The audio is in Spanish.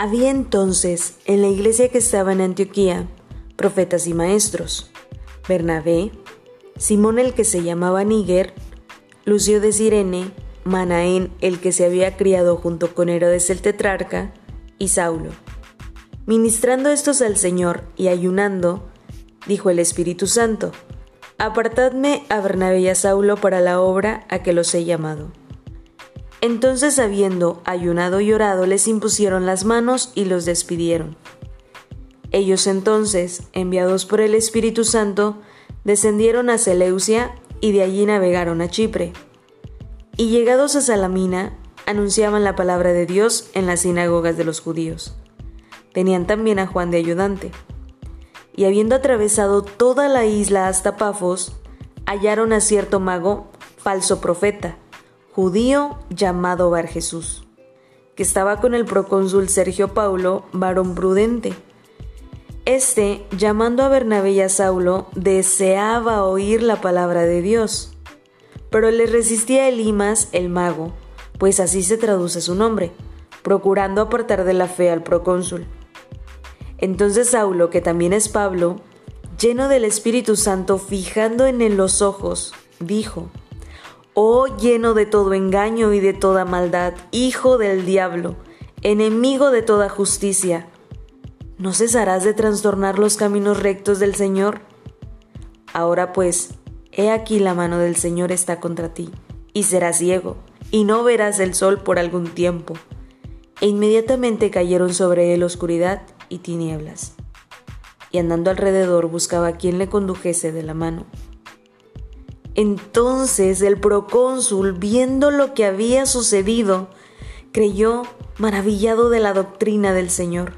Había entonces en la iglesia que estaba en Antioquía profetas y maestros, Bernabé, Simón el que se llamaba Níger, Lucio de Sirene, Manaén el que se había criado junto con Herodes el tetrarca, y Saulo. Ministrando estos al Señor y ayunando, dijo el Espíritu Santo, Apartadme a Bernabé y a Saulo para la obra a que los he llamado. Entonces, habiendo ayunado y orado, les impusieron las manos y los despidieron. Ellos entonces, enviados por el Espíritu Santo, descendieron a Seleucia y de allí navegaron a Chipre. Y llegados a Salamina, anunciaban la palabra de Dios en las sinagogas de los judíos. Tenían también a Juan de ayudante. Y habiendo atravesado toda la isla hasta Pafos, hallaron a cierto mago, falso profeta, judío llamado Bar Jesús, que estaba con el procónsul Sergio Paulo, varón prudente. Este, llamando a Bernabé y a Saulo, deseaba oír la palabra de Dios. Pero le resistía Elimas, el mago, pues así se traduce su nombre, procurando apartar de la fe al procónsul. Entonces Saulo, que también es Pablo, lleno del Espíritu Santo, fijando en él los ojos, dijo, Oh lleno de todo engaño y de toda maldad, hijo del diablo, enemigo de toda justicia, ¿no cesarás de trastornar los caminos rectos del Señor? Ahora pues, he aquí la mano del Señor está contra ti, y serás ciego, y no verás el sol por algún tiempo. E inmediatamente cayeron sobre él oscuridad y tinieblas. Y andando alrededor buscaba a quien le condujese de la mano. Entonces el procónsul, viendo lo que había sucedido, creyó maravillado de la doctrina del Señor